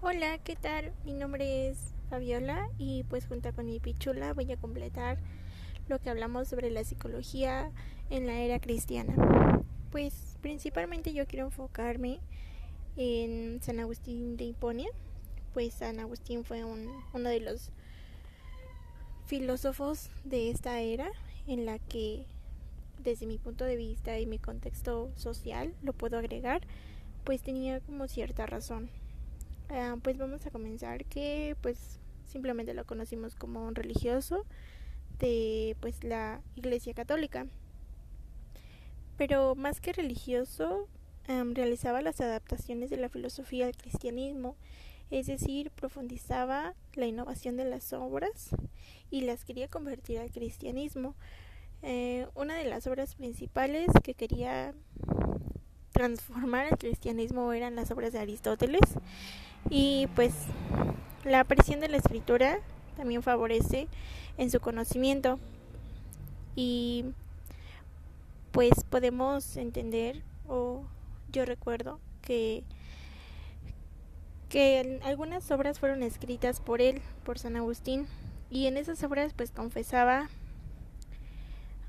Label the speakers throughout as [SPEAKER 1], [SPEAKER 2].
[SPEAKER 1] Hola, ¿qué tal? Mi nombre es Fabiola y pues junto con mi pichula voy a completar lo que hablamos sobre la psicología en la era cristiana. Pues principalmente yo quiero enfocarme en San Agustín de Hiponia, pues San Agustín fue un, uno de los filósofos de esta era en la que desde mi punto de vista y mi contexto social lo puedo agregar, pues tenía como cierta razón. Uh, pues vamos a comenzar que pues simplemente lo conocimos como un religioso de pues la Iglesia Católica. Pero más que religioso, um, realizaba las adaptaciones de la filosofía al cristianismo, es decir, profundizaba la innovación de las obras y las quería convertir al cristianismo. Eh, una de las obras principales que quería transformar el cristianismo eran las obras de Aristóteles y pues la aparición de la escritura también favorece en su conocimiento. Y pues podemos entender o yo recuerdo que que algunas obras fueron escritas por él, por San Agustín, y en esas obras pues confesaba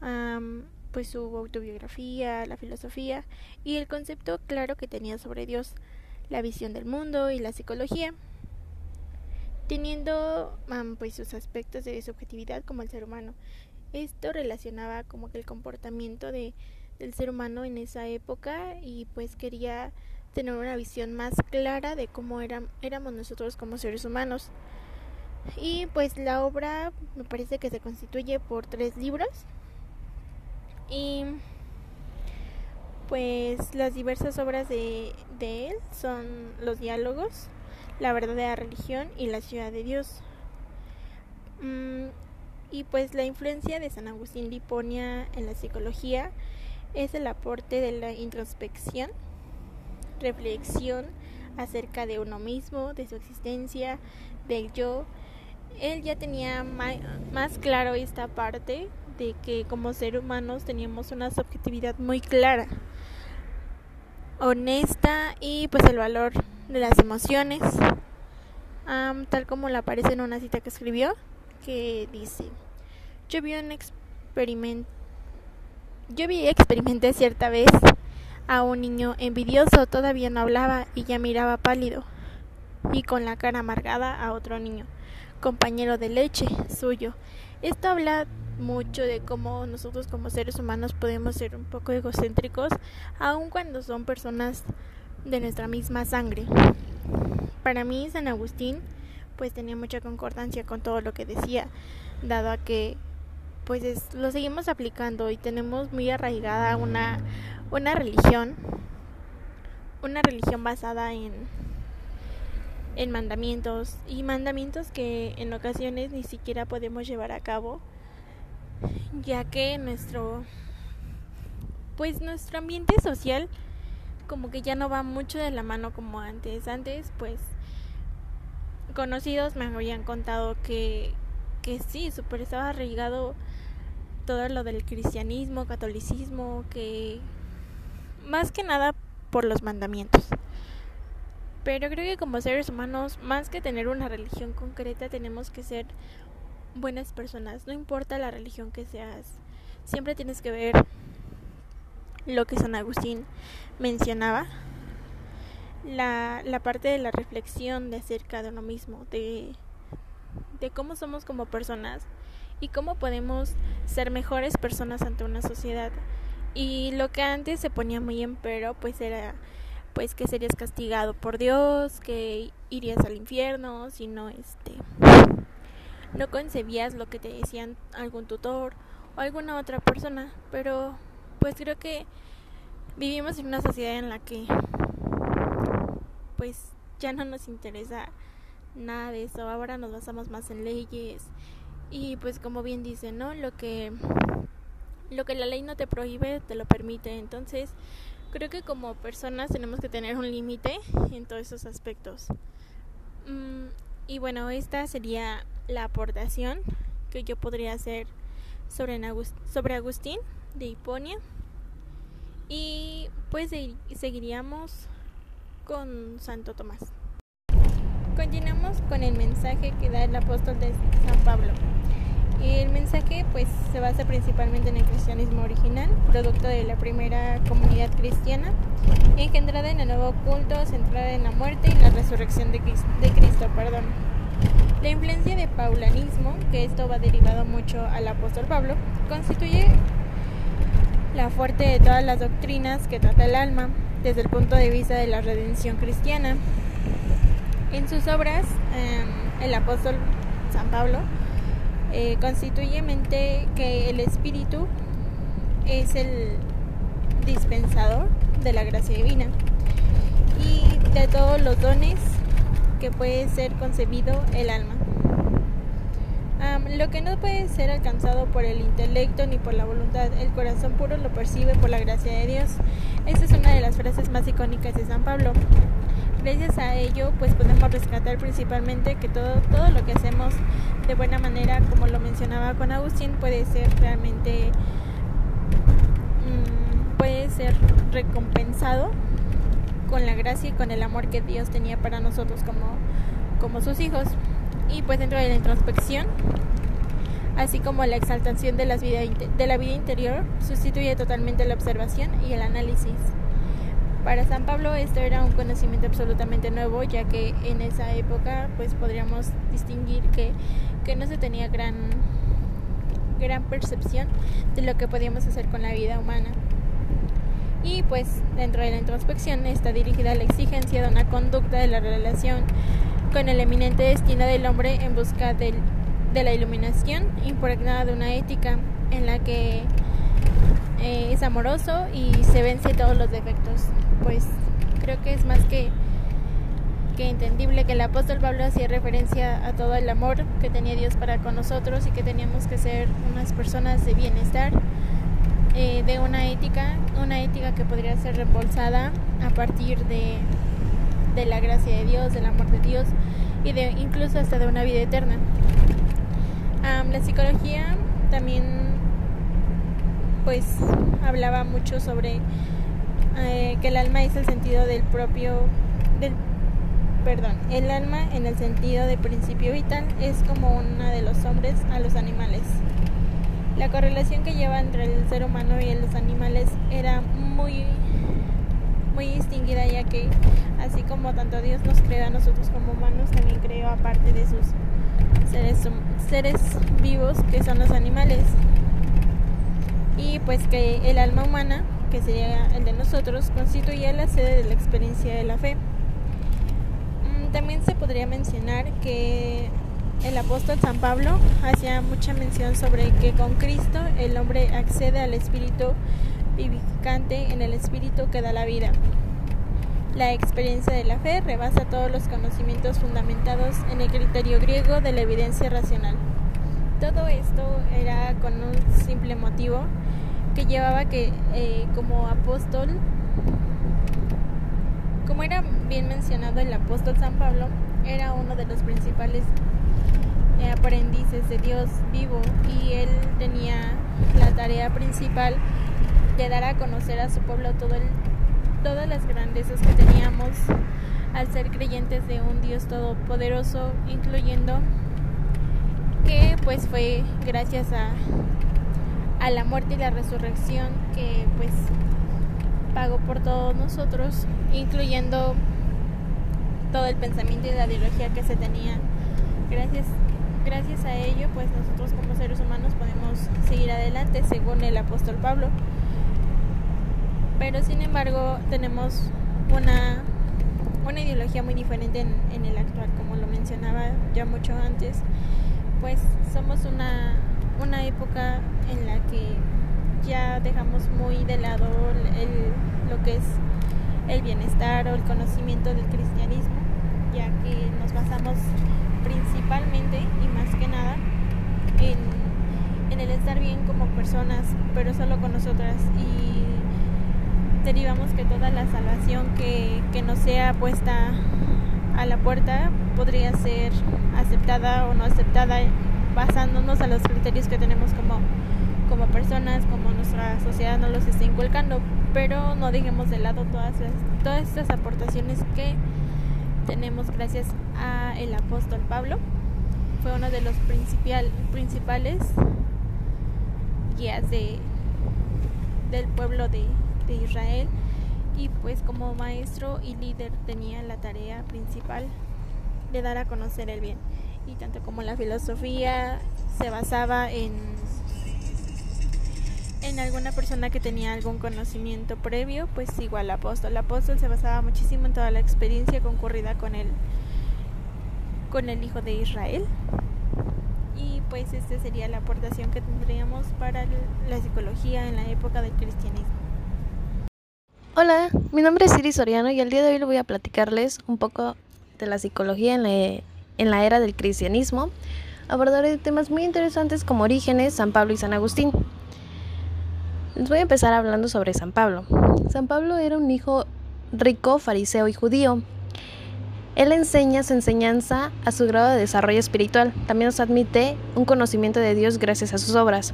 [SPEAKER 1] um, pues su autobiografía, la filosofía y el concepto claro que tenía sobre Dios, la visión del mundo y la psicología, teniendo pues sus aspectos de subjetividad como el ser humano. Esto relacionaba como que el comportamiento de, del ser humano en esa época y pues quería tener una visión más clara de cómo éramos nosotros como seres humanos. Y pues la obra me parece que se constituye por tres libros y pues las diversas obras de, él son los diálogos, la verdadera religión y la ciudad de Dios. Mm, y pues la influencia de San Agustín de Hiponia en la psicología es el aporte de la introspección, reflexión acerca de uno mismo, de su existencia, del yo. Él ya tenía más claro esta parte de que como seres humanos teníamos una subjetividad muy clara, honesta y pues el valor de las emociones, um, tal como le aparece en una cita que escribió, que dice, yo vi un experimento, yo vi experimenté cierta vez a un niño envidioso, todavía no hablaba y ya miraba pálido, y con la cara amargada a otro niño, compañero de leche suyo. Esto habla mucho de cómo nosotros como seres humanos podemos ser un poco egocéntricos, aun cuando son personas de nuestra misma sangre. Para mí, San Agustín, pues tenía mucha concordancia con todo lo que decía, dado a que pues es, lo seguimos aplicando y tenemos muy arraigada una, una religión, una religión basada en, en mandamientos y mandamientos que en ocasiones ni siquiera podemos llevar a cabo ya que nuestro pues nuestro ambiente social como que ya no va mucho de la mano como antes. Antes pues conocidos me habían contado que que sí, super estaba arraigado todo lo del cristianismo, catolicismo, que más que nada por los mandamientos. Pero creo que como seres humanos, más que tener una religión concreta, tenemos que ser buenas personas, no importa la religión que seas, siempre tienes que ver lo que San Agustín mencionaba, la, la parte de la reflexión de acerca de uno mismo, de, de cómo somos como personas y cómo podemos ser mejores personas ante una sociedad. Y lo que antes se ponía muy en pero, pues era pues que serías castigado por Dios, que irías al infierno, si no este no concebías lo que te decían algún tutor o alguna otra persona, pero pues creo que vivimos en una sociedad en la que pues ya no nos interesa nada de eso, ahora nos basamos más en leyes y pues como bien dice, ¿no? Lo que lo que la ley no te prohíbe te lo permite, entonces creo que como personas tenemos que tener un límite en todos esos aspectos. Mm, y bueno, esta sería la aportación que yo podría hacer sobre, sobre Agustín de Hiponia. Y pues seguiríamos con Santo Tomás. continuamos con el mensaje que da el apóstol de San Pablo. El mensaje pues se basa principalmente en el cristianismo original, producto de la primera comunidad cristiana, engendrada en el nuevo culto, centrada en la muerte y la resurrección de Cristo. De Cristo perdón. La influencia de paulanismo, que esto va derivado mucho al apóstol Pablo, constituye la fuerte de todas las doctrinas que trata el alma desde el punto de vista de la redención cristiana. En sus obras, em, el apóstol San Pablo eh, constituye mente que el espíritu es el dispensador de la gracia divina y de todos los dones que puede ser concebido el alma. lo que no puede ser alcanzado por el intelecto ni por la voluntad, el corazón puro lo percibe por la gracia de Dios. Esta es una de las frases más icónicas de San Pablo. Gracias a ello, pues podemos rescatar principalmente que todo, todo lo que hacemos de buena manera, como lo mencionaba con Agustín, puede ser realmente mm, puede ser recompensado con la gracia y con el amor que Dios tenía para nosotros como, como sus hijos. Y pues dentro de la introspección, así como la exaltación de, las vida, de la vida interior, sustituye totalmente la observación y el análisis. Para San Pablo esto era un conocimiento absolutamente nuevo, ya que en esa época pues podríamos distinguir que, que no se tenía gran, gran percepción de lo que podíamos hacer con la vida humana y pues dentro de la introspección está dirigida a la exigencia de una conducta de la relación con el eminente destino del hombre en busca del, de la iluminación impregnada de una ética en la que eh, es amoroso y se vence todos los defectos. Pues creo que es más que, que entendible que el apóstol Pablo hacía referencia a todo el amor que tenía Dios para con nosotros y que teníamos que ser unas personas de bienestar eh, de una ética, una ética que podría ser reembolsada a partir de, de la gracia de Dios, del amor de Dios y de incluso hasta de una vida eterna. la psicología también pues hablaba mucho sobre eh, que el alma es el sentido del propio del perdón, el alma en el sentido de principio vital es como una de los hombres a los animales. La correlación que lleva entre el ser humano y los animales era muy muy distinguida ya que así como tanto Dios nos creó a nosotros como humanos, también creó aparte de sus seres, vivos que son los animales. Y pues que el alma humana, que sería el de nosotros, constituye la sede de la experiencia de la fe. Mm, también se podría mencionar que el apóstol San Pablo hacía mucha mención sobre que con Cristo el hombre accede al espíritu vivificante en el espíritu que da la vida. La experiencia de la fe rebasa todos los conocimientos fundamentados en el criterio griego de la evidencia racional. Todo esto era con un simple motivo que llevaba que eh, como apóstol, como era bien mencionado el apóstol San Pablo, era uno de los principales eh, aprendices de Dios vivo y él tenía la tarea principal de dar a conocer a su pueblo todas las grandezas que teníamos al ser creyentes de un Dios todopoderoso, incluyendo que pues fue gracias a, a la muerte y la resurrección que pues pagó por todos nosotros, incluyendo todo el pensamiento y la ideología que se tenía. Gracias gracias a ello, pues nosotros como seres humanos podemos seguir adelante, según el apóstol Pablo. Pero sin embargo, tenemos una, una ideología muy diferente en, en el actual, como lo mencionaba ya mucho antes. Pues somos una, una época en la que ya dejamos muy de lado el, lo que es el bienestar o el conocimiento del cristianismo, ya que nos basamos principalmente y más que nada en, el estar bien como personas, pero solo con nosotras y derivamos que toda la salvación que, que nos sea puesta a la puerta podría ser aceptada o no aceptada basándonos a los criterios que tenemos como, como personas, como nuestra sociedad nos los está inculcando, pero no dejemos de lado todas, todas estas aportaciones que tenemos gracias a el apóstol Pablo. Fue uno de los principales guías de, del pueblo de, Israel y pues como maestro y líder tenía la tarea principal de dar a conocer el bien y tanto como la filosofía se basaba en en alguna persona que tenía algún conocimiento previo, pues igual apóstol. Apóstol se basaba muchísimo en toda la experiencia concurrida con el, con el Hijo de Israel. Y pues esta sería la aportación que tendríamos para la psicología en la época del cristianismo.
[SPEAKER 2] Hola, mi nombre es Iris Soriano y el día de hoy voy a platicarles un poco de la psicología en la, en la era del cristianismo. Abordaré temas muy interesantes como orígenes, San Pablo y San Agustín. Les voy a empezar hablando sobre San Pablo. San Pablo era un hijo rico, fariseo y judío. Él enseña su enseñanza a su grado de desarrollo espiritual. También nos admite un conocimiento de Dios gracias a sus obras.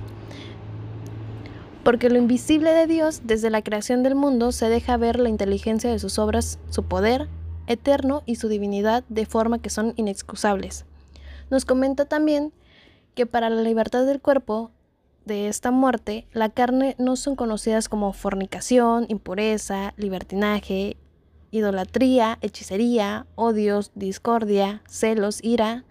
[SPEAKER 2] Porque lo invisible de Dios desde la creación del mundo se deja ver la inteligencia de sus obras, su poder eterno y su divinidad de forma que son inexcusables. Nos comenta también que para la libertad del cuerpo de esta muerte, la carne no son conocidas como fornicación, impureza, libertinaje, idolatría, hechicería, odios, discordia, celos, ira,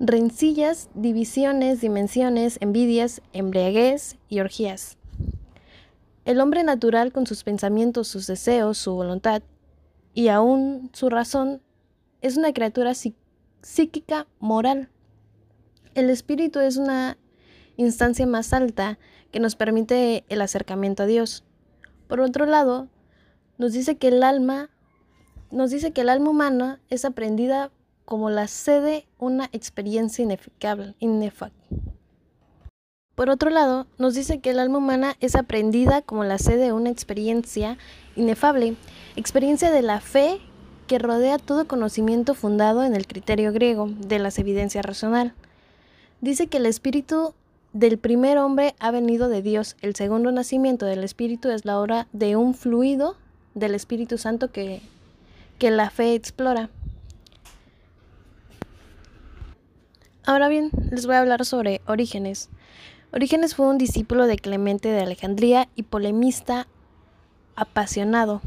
[SPEAKER 2] rencillas, divisiones, dimensiones, envidias, embriaguez y orgías. El hombre natural con sus pensamientos, sus deseos, su voluntad y aún su razón es una criatura psíquica moral. El espíritu es una instancia más alta que nos permite el acercamiento a Dios. Por otro lado, nos dice que el alma nos dice que el alma humana es aprendida como la sede una experiencia inefable, Por otro lado, nos dice que el alma humana es aprendida como la sede una experiencia inefable, experiencia de la fe que rodea todo conocimiento fundado en el criterio griego de las evidencias racional. Dice que el espíritu del primer hombre ha venido de Dios. El segundo nacimiento del Espíritu es la hora de un fluido del Espíritu Santo que, que la fe explora. Ahora bien, les voy a hablar sobre Orígenes. Orígenes fue un discípulo de Clemente de Alejandría y polemista apasionado,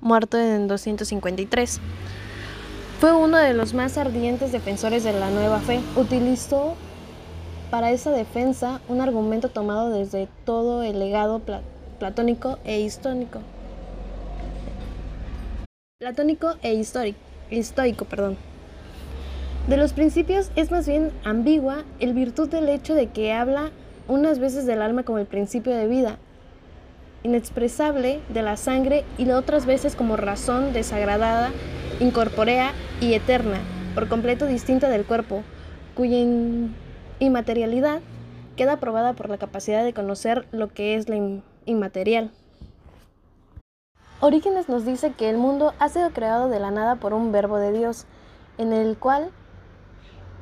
[SPEAKER 2] muerto en 253. Fue uno de los más ardientes defensores de la nueva fe. Utilizó para esa defensa un argumento tomado desde todo el legado platónico e histórico. Platónico e histórico, perdón. De los principios es más bien ambigua el virtud del hecho de que habla unas veces del alma como el principio de vida, inexpresable de la sangre y otras veces como razón desagradada, incorpórea y eterna, por completo distinta del cuerpo, cuya inmaterialidad queda probada por la capacidad de conocer lo que es la inmaterial. Orígenes nos dice que el mundo ha sido creado de la nada por un verbo de Dios, en el cual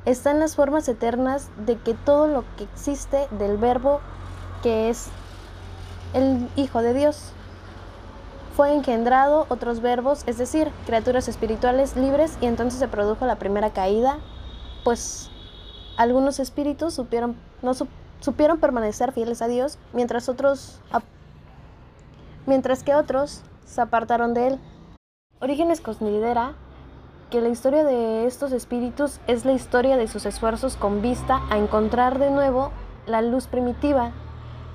[SPEAKER 2] están las formas eternas de que todo lo que existe del verbo que es el Hijo de Dios. Fue engendrado otros verbos, es decir, criaturas espirituales libres, y entonces se produjo la primera caída, pues algunos espíritus supieron, no supieron permanecer fieles a Dios, mientras, otros, mientras que otros se apartaron de Él. Orígenes considera que la historia de estos espíritus es la historia de sus esfuerzos con vista a encontrar de nuevo la luz primitiva,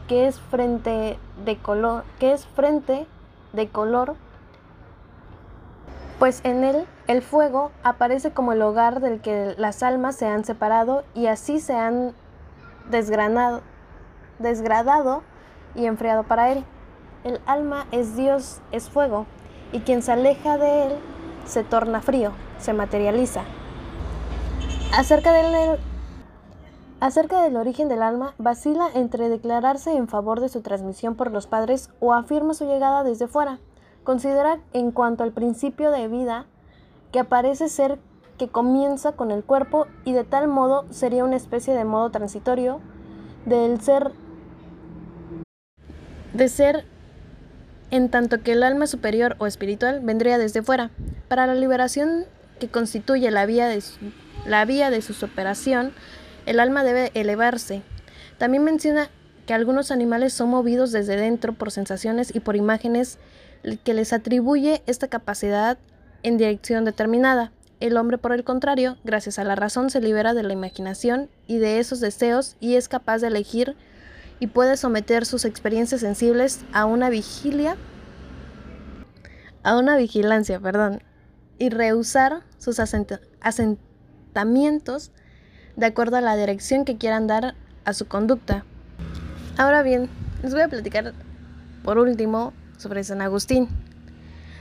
[SPEAKER 2] que es frente de color, que es frente de color pues en él el fuego aparece como el hogar del que las almas se han separado y así se han desgranado, desgradado y enfriado para él. El alma es Dios, es fuego, y quien se aleja de él se torna frío, se materializa. Acerca del, origen del alma, vacila entre declararse en favor de su transmisión por los padres o afirma su llegada desde fuera. Considera en cuanto al principio de vida que aparece ser que comienza con el cuerpo y de tal modo sería una especie de modo transitorio del ser de ser en tanto que el alma superior o espiritual vendría desde fuera. Para la liberación que constituye la vía de su, la vía de su operación, el alma debe elevarse. También menciona que algunos animales son movidos desde dentro por sensaciones y por imágenes que les atribuye esta capacidad en dirección determinada. El hombre, por el contrario, gracias a la razón, se libera de la imaginación y de esos deseos y es capaz de elegir y puede someter sus experiencias sensibles a una vigilia, a una vigilancia, perdón, y rehusar sus asentamientos de acuerdo a la dirección que quieran dar a su conducta. Ahora bien, les voy a platicar por último sobre San Agustín.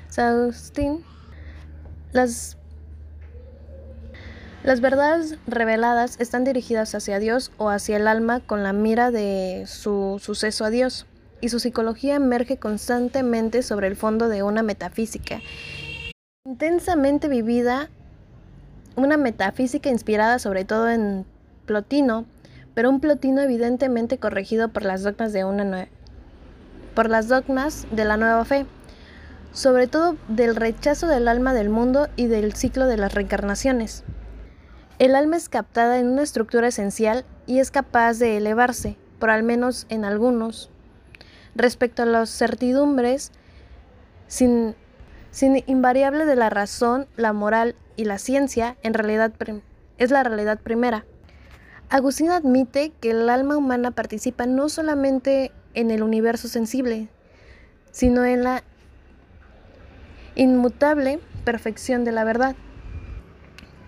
[SPEAKER 2] San Agustín, las, las verdades reveladas están dirigidas hacia Dios o hacia el alma con la mira de su suceso a Dios, y su psicología emerge constantemente sobre el fondo de una metafísica intensamente vivida, una metafísica inspirada sobre todo en Plotino, pero un Plotino evidentemente corregido por las dogmas de una por las dogmas de la nueva fe, sobre todo del rechazo del alma del mundo y del ciclo de las reencarnaciones. El alma es captada en una estructura esencial y es capaz de elevarse, por al menos en algunos, respecto a las certidumbres sin, sin invariable de la razón, la moral y la ciencia, en realidad es la realidad primera. Agustín admite que el alma humana participa no solamente en el universo sensible, sino en la inmutable perfección de la verdad.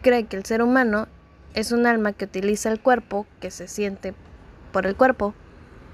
[SPEAKER 2] Cree que el ser humano es un alma que utiliza el cuerpo, que se siente por el cuerpo,